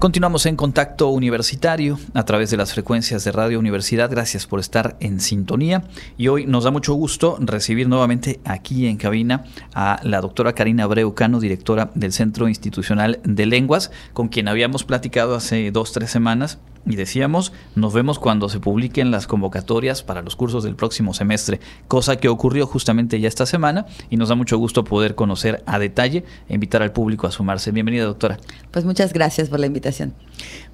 Continuamos en contacto universitario a través de las frecuencias de Radio Universidad. Gracias por estar en sintonía. Y hoy nos da mucho gusto recibir nuevamente aquí en cabina a la doctora Karina Breucano, directora del Centro Institucional de Lenguas, con quien habíamos platicado hace dos, tres semanas y decíamos, nos vemos cuando se publiquen las convocatorias para los cursos del próximo semestre, cosa que ocurrió justamente ya esta semana y nos da mucho gusto poder conocer a detalle e invitar al público a sumarse. Bienvenida, doctora. Pues muchas gracias por la invitación.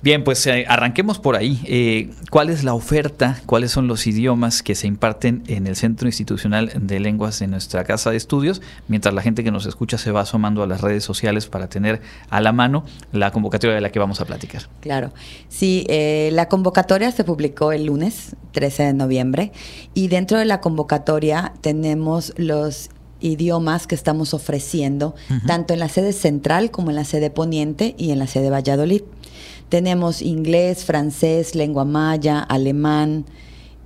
Bien, pues eh, arranquemos por ahí. Eh, ¿Cuál es la oferta? ¿Cuáles son los idiomas que se imparten en el Centro Institucional de Lenguas de nuestra casa de estudios? Mientras la gente que nos escucha se va asomando a las redes sociales para tener a la mano la convocatoria de la que vamos a platicar. Claro, sí. Eh, la convocatoria se publicó el lunes 13 de noviembre y dentro de la convocatoria tenemos los idiomas que estamos ofreciendo, tanto en la sede central como en la sede poniente y en la sede Valladolid. Tenemos inglés, francés, lengua maya, alemán,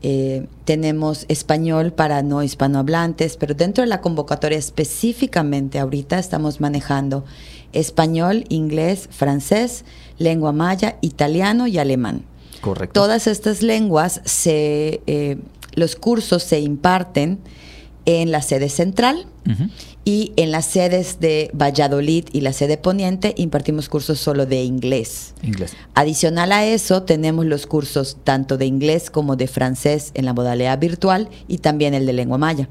eh, tenemos español para no hispanohablantes, pero dentro de la convocatoria específicamente ahorita estamos manejando español, inglés, francés, lengua maya, italiano y alemán. Correcto. Todas estas lenguas, se, eh, los cursos se imparten en la sede central y en las sedes de Valladolid y la sede poniente impartimos cursos solo de inglés. Inglés. Adicional a eso tenemos los cursos tanto de inglés como de francés en la modalidad virtual y también el de lengua maya.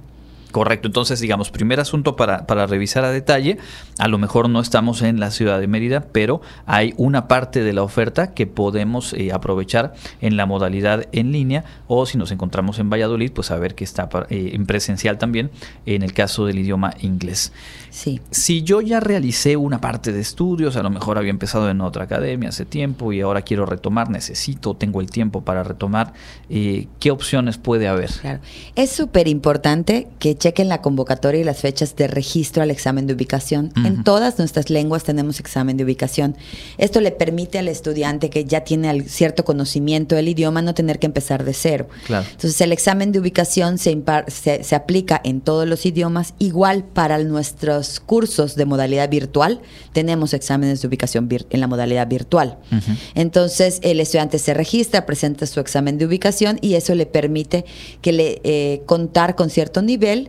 Correcto, entonces digamos, primer asunto para, para, revisar a detalle, a lo mejor no estamos en la ciudad de Mérida, pero hay una parte de la oferta que podemos eh, aprovechar en la modalidad en línea o si nos encontramos en Valladolid, pues saber que está eh, en presencial también en el caso del idioma inglés. Sí. Si yo ya realicé una parte de estudios, a lo mejor había empezado en otra academia hace tiempo y ahora quiero retomar, necesito, tengo el tiempo para retomar, eh, ¿qué opciones puede haber? Claro. Es súper importante que chequen la convocatoria y las fechas de registro al examen de ubicación. En todas nuestras lenguas tenemos examen de ubicación. Esto le permite al estudiante que ya tiene cierto conocimiento del idioma no tener que empezar de cero. Claro. Entonces el examen de ubicación se, se, se aplica en todos los idiomas, igual para nuestros cursos de modalidad virtual, tenemos exámenes de ubicación en la modalidad virtual. Entonces el estudiante se registra, presenta su examen de ubicación y eso le permite que le eh, contar con cierto nivel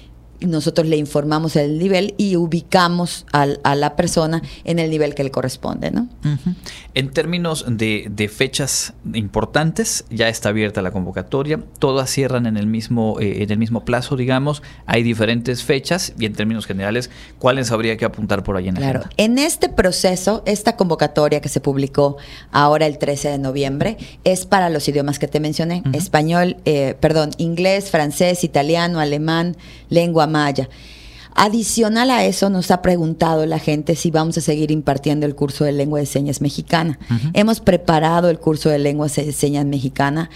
nosotros le informamos el nivel y ubicamos a la persona en el nivel que le corresponde. ¿no? En términos de, fechas importantes, ya está abierta la convocatoria, todas cierran en el, mismo, eh, en el mismo plazo, digamos, hay diferentes fechas y en términos generales, ¿cuáles habría que apuntar por ahí en Claro, en este proceso, esta convocatoria que se publicó ahora el 13 de noviembre es para los idiomas que te mencioné, español, eh, perdón, inglés, francés, italiano, alemán, lengua maya. Adicional a eso, nos ha preguntado la gente si vamos a seguir impartiendo el curso de lengua de señas mexicana. Hemos preparado el curso de lengua de señas mexicana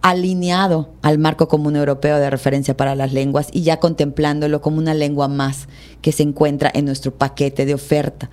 alineado al marco común europeo de referencia para las lenguas y ya contemplándolo como una lengua más que se encuentra en nuestro paquete de oferta.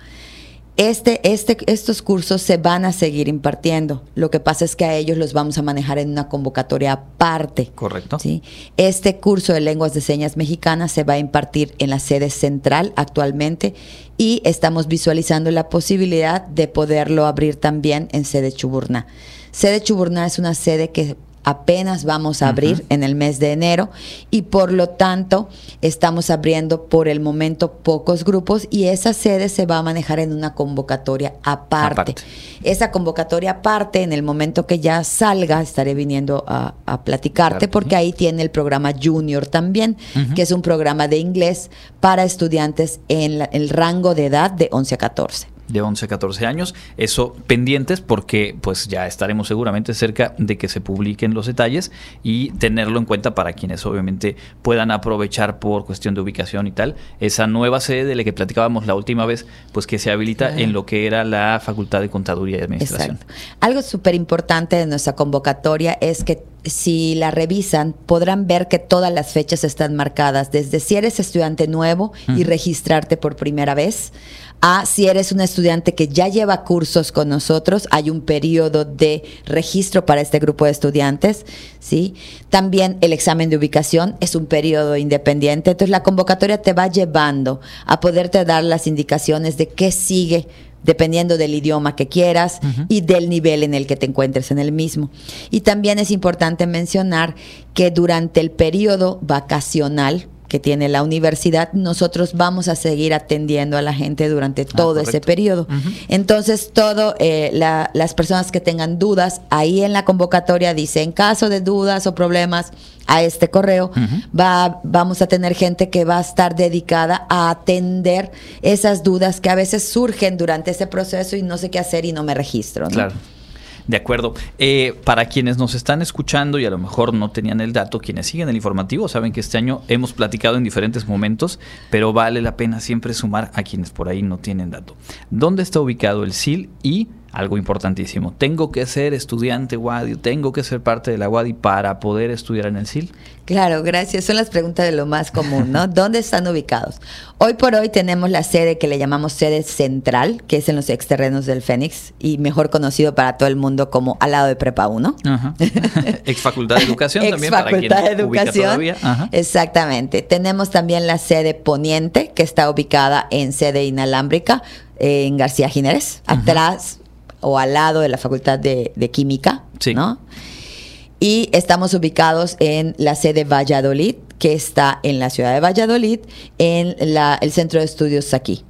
Este, este, estos cursos se van a seguir impartiendo. Lo que pasa es que a ellos los vamos a manejar en una convocatoria aparte. Correcto. ¿sí? Este curso de lenguas de señas mexicanas se va a impartir en la sede central actualmente y estamos visualizando la posibilidad de poderlo abrir también en sede Chuburná. Sede Chuburná es una sede que apenas vamos a abrir en el mes de enero y por lo tanto estamos abriendo por el momento pocos grupos y esa sede se va a manejar en una convocatoria aparte. Esa convocatoria aparte, en el momento que ya salga, estaré viniendo a, platicarte porque ahí tiene el programa Junior también, que es un programa de inglés para estudiantes en el rango de edad de 11 a 14 de 11 a 14 años. Eso pendientes porque pues ya estaremos seguramente cerca de que se publiquen los detalles y tenerlo en cuenta para quienes obviamente puedan aprovechar por cuestión de ubicación y tal esa nueva sede de la que platicábamos la última vez, pues que se habilita en lo que era la Facultad de Contaduría y Administración. Algo súper importante de nuestra convocatoria es que si la revisan, podrán ver que todas las fechas están marcadas, desde si eres estudiante nuevo y registrarte por primera vez, a si eres un estudiante que ya lleva cursos con nosotros, hay un periodo de registro para este grupo de estudiantes, ¿sí? También el examen de ubicación es un periodo independiente, entonces la convocatoria te va llevando a poderte dar las indicaciones de qué sigue dependiendo del idioma que quieras y del nivel en el que te encuentres en el mismo. Y también es importante mencionar que durante el periodo vacacional, que tiene la universidad, nosotros vamos a seguir atendiendo a la gente durante ah, todo ese periodo. Entonces, todo eh, las personas que tengan dudas, ahí en la convocatoria dice, en caso de dudas o problemas, a este correo, va, vamos a tener gente que va a estar dedicada a atender esas dudas que a veces surgen durante ese proceso y no sé qué hacer y no me registro. Claro. De acuerdo. Eh, para quienes nos están escuchando y a lo mejor no tenían el dato, quienes siguen el informativo saben que este año hemos platicado en diferentes momentos, pero vale la pena siempre sumar a quienes por ahí no tienen dato. ¿Dónde está ubicado el SIL y algo importantísimo. Tengo que ser estudiante WADI, tengo que ser parte de la WADI para poder estudiar en el SIL. Claro, gracias. Son las preguntas de lo más común, ¿no? ¿Dónde están ubicados? Hoy por hoy tenemos la sede que le llamamos sede central, que es en los exterrenos del Fénix y mejor conocido para todo el mundo como al lado de Prepa 1. Ex Facultad de Educación también para quien de Educación. Exactamente. Tenemos también la sede Poniente, que está ubicada en sede inalámbrica en García Jiménez, atrás o al lado de la Facultad de, Química, ¿no? Y estamos ubicados en la sede Valladolid, que está en la ciudad de Valladolid, en el centro de estudios aquí.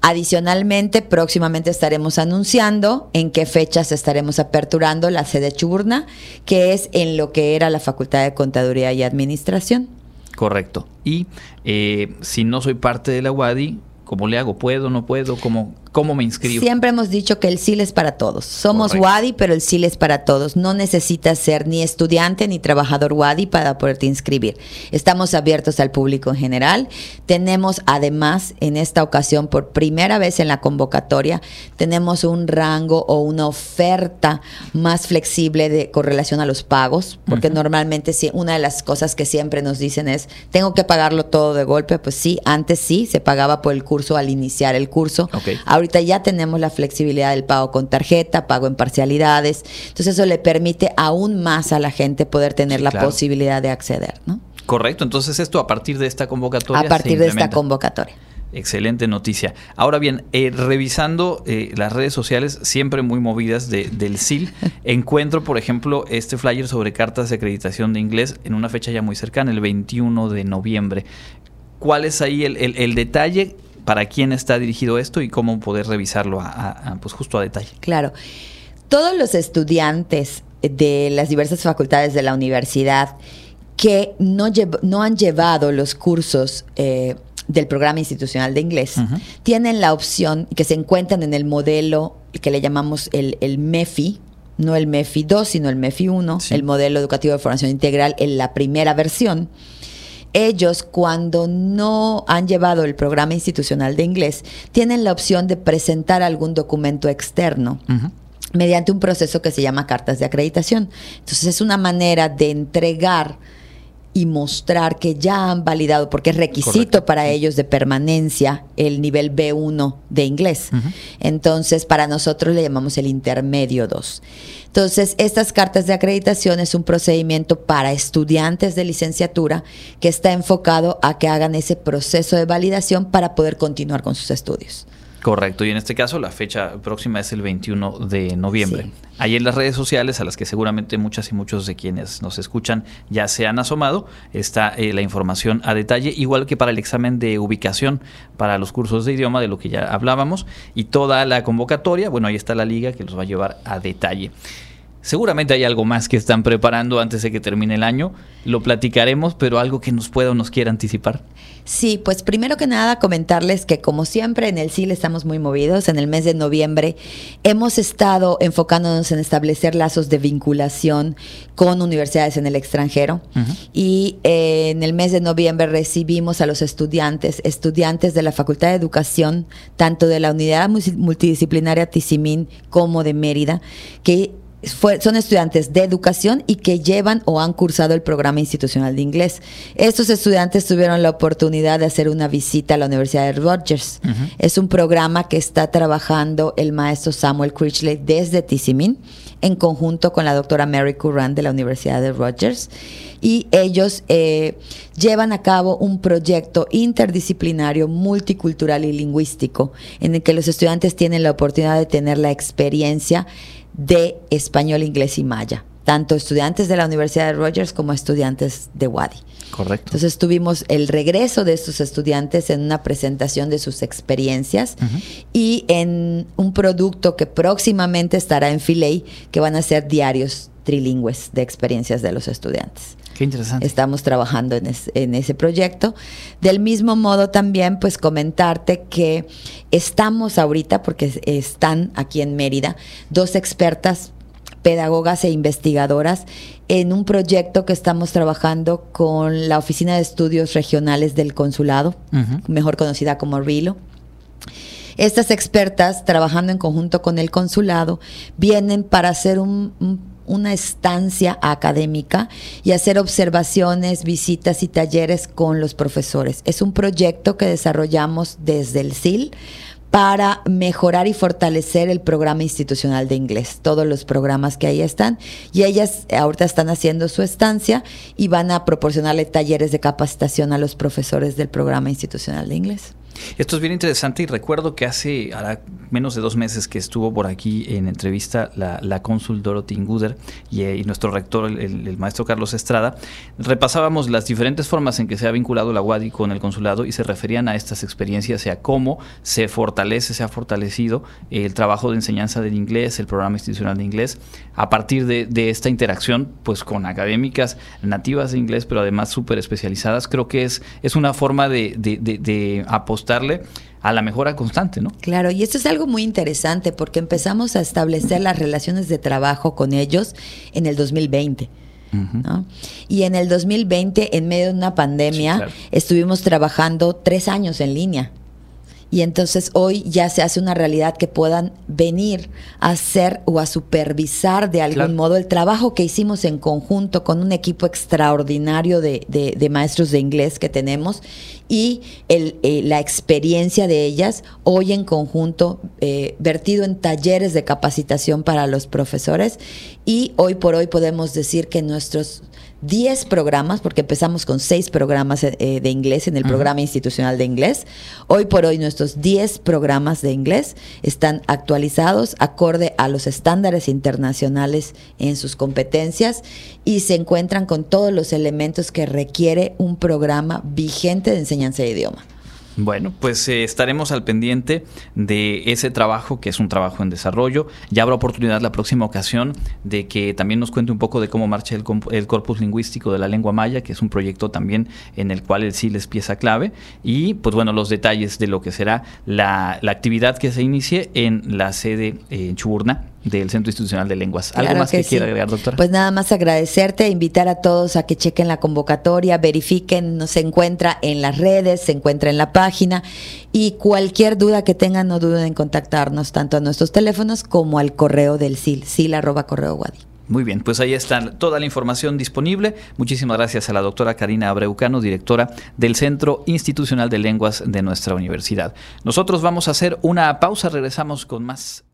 Adicionalmente, próximamente estaremos anunciando en qué fechas estaremos aperturando la sede Chuburna, que es en lo que era la Facultad de Contaduría y Administración. Correcto. Y eh, si no soy parte de la UADI, ¿cómo le hago? ¿Puedo? ¿No puedo? ¿Cómo, ¿Cómo me inscribo? Siempre hemos dicho que el SIL es para todos. Somos WADI, pero el SIL es para todos. No necesitas ser ni estudiante ni trabajador WADI para poderte inscribir. Estamos abiertos al público en general. Tenemos además en esta ocasión, por primera vez en la convocatoria, tenemos un rango o una oferta más flexible de, con relación a los pagos, porque normalmente sí, una de las cosas que siempre nos dicen es, tengo que pagarlo todo de golpe. Pues sí, antes sí, se pagaba por el curso al iniciar el curso. Ahorita ya tenemos la flexibilidad del pago con tarjeta, pago en parcialidades. Entonces eso le permite aún más a la gente poder tener la posibilidad de acceder, ¿no? Correcto, entonces esto a partir de esta convocatoria. A partir de esta convocatoria. Excelente noticia. Ahora bien, eh, revisando eh, las redes sociales, siempre muy movidas del SIL, encuentro, por ejemplo, este flyer sobre cartas de acreditación de inglés en una fecha ya muy cercana, el 21 de noviembre. ¿Cuál es ahí el, el detalle para quién está dirigido esto y cómo poder revisarlo a, pues justo a detalle. Claro. Todos los estudiantes de las diversas facultades de la universidad que no, no han llevado los cursos eh, del programa institucional de inglés tienen la opción que se encuentran en el modelo que le llamamos el, MEFI, no el MEFI 2, sino el MEFI 1, el modelo educativo de formación integral en la primera versión ellos cuando no han llevado el programa institucional de inglés, tienen la opción de presentar algún documento externo. mediante un proceso que se llama cartas de acreditación. Entonces es una manera de entregar y mostrar que ya han validado, porque es requisito para ellos de permanencia el nivel B1 de inglés. Entonces, para nosotros le llamamos el intermedio 2. Entonces, estas cartas de acreditación es un procedimiento para estudiantes de licenciatura que está enfocado a que hagan ese proceso de validación para poder continuar con sus estudios. Correcto, y en este caso la fecha próxima es el 21 de noviembre. Ahí en las redes sociales, a las que seguramente muchas y muchos de quienes nos escuchan ya se han asomado, está eh, la información a detalle, igual que para el examen de ubicación para los cursos de idioma, de lo que ya hablábamos, y toda la convocatoria, bueno, ahí está la liga que los va a llevar a detalle. Seguramente hay algo más que están preparando antes de que termine el año. Lo platicaremos, pero algo que nos pueda o nos quiera anticipar. Sí, pues primero que nada comentarles que como siempre en el CIL estamos muy movidos. En el mes de noviembre hemos estado enfocándonos en establecer lazos de vinculación con universidades en el extranjero. Y eh, en el mes de noviembre recibimos a los estudiantes, estudiantes de la Facultad de Educación, tanto de la Unidad Multidisciplinaria Tizimín como de Mérida, que son estudiantes de educación y que llevan o han cursado el programa institucional de inglés. Estos estudiantes tuvieron la oportunidad de hacer una visita a la Universidad de Rogers. Es un programa que está trabajando el maestro Samuel Critchley desde Tizimin en conjunto con la doctora Mary Curran de la Universidad de Rogers. Y ellos eh, llevan a cabo un proyecto interdisciplinario, multicultural y lingüístico, en el que los estudiantes tienen la oportunidad de tener la experiencia de español, inglés y maya, tanto estudiantes de la Universidad de Rogers como estudiantes de Wadi. Correcto. Entonces tuvimos el regreso de estos estudiantes en una presentación de sus experiencias y en un producto que próximamente estará en Filey, que van a ser diarios trilingües de experiencias de los estudiantes. Qué interesante. Estamos trabajando en, en, ese proyecto. Del mismo modo también, pues comentarte que estamos ahorita, porque están aquí en Mérida, dos expertas pedagogas e investigadoras en un proyecto que estamos trabajando con la Oficina de Estudios Regionales del Consulado, mejor conocida como RILO. Estas expertas, trabajando en conjunto con el consulado, vienen para hacer un una estancia académica y hacer observaciones, visitas y talleres con los profesores. Es un proyecto que desarrollamos desde el SIL para mejorar y fortalecer el programa institucional de inglés, todos los programas que ahí están. Y ellas ahorita están haciendo su estancia y van a proporcionarle talleres de capacitación a los profesores del programa institucional de inglés. Esto es bien interesante y recuerdo que hace menos de dos meses que estuvo por aquí en entrevista la, la cónsul Dorothy Inguder eh, y, nuestro rector, el, maestro Carlos Estrada, repasábamos las diferentes formas en que se ha vinculado la UADI con el consulado y se referían a estas experiencias y a cómo se fortalece, se ha fortalecido el trabajo de enseñanza del inglés, el programa institucional de inglés, a partir de, esta interacción pues con académicas nativas de inglés, pero además súper especializadas. Creo que es, es una forma de, de, de apostar a la mejora constante, ¿no? Claro, y esto es algo muy interesante porque empezamos a establecer las relaciones de trabajo con ellos en el 2020. Y en el 2020, en medio de una pandemia, estuvimos trabajando tres años en línea y entonces hoy ya se hace una realidad que puedan venir a hacer o a supervisar de algún modo el trabajo que hicimos en conjunto con un equipo extraordinario de, de, maestros de inglés que tenemos y el, eh, la experiencia de ellas hoy en conjunto eh, vertido en talleres de capacitación para los profesores. Y hoy por hoy podemos decir que nuestros 10 programas, porque empezamos con 6 programas eh, de inglés en el programa institucional de inglés. Hoy por hoy nuestros 10 programas de inglés están actualizados acorde a los estándares internacionales en sus competencias y se encuentran con todos los elementos que requiere un programa vigente de enseñanza de idioma. Bueno, pues eh, estaremos al pendiente de ese trabajo, que es un trabajo en desarrollo. Ya habrá oportunidad la próxima ocasión de que también nos cuente un poco de cómo marcha el, el corpus lingüístico de la lengua maya, que es un proyecto también en el cual el SIL es pieza clave. Y pues bueno, los detalles de lo que será la, actividad que se inicie en la sede en Chuburna del Centro Institucional de Lenguas. ¿Algo más que, quiera agregar, doctora? Pues nada más agradecerte, e invitar a todos a que chequen la convocatoria, verifiquen, se encuentra en las redes, se encuentra en la página y cualquier duda que tengan no duden en contactarnos tanto a nuestros teléfonos como al correo del SIL, sil arroba correo guadi. Muy bien, pues ahí está toda la información disponible. Muchísimas gracias a la doctora Karina Abreucano, directora del Centro Institucional de Lenguas de nuestra universidad. Nosotros vamos a hacer una pausa, regresamos con más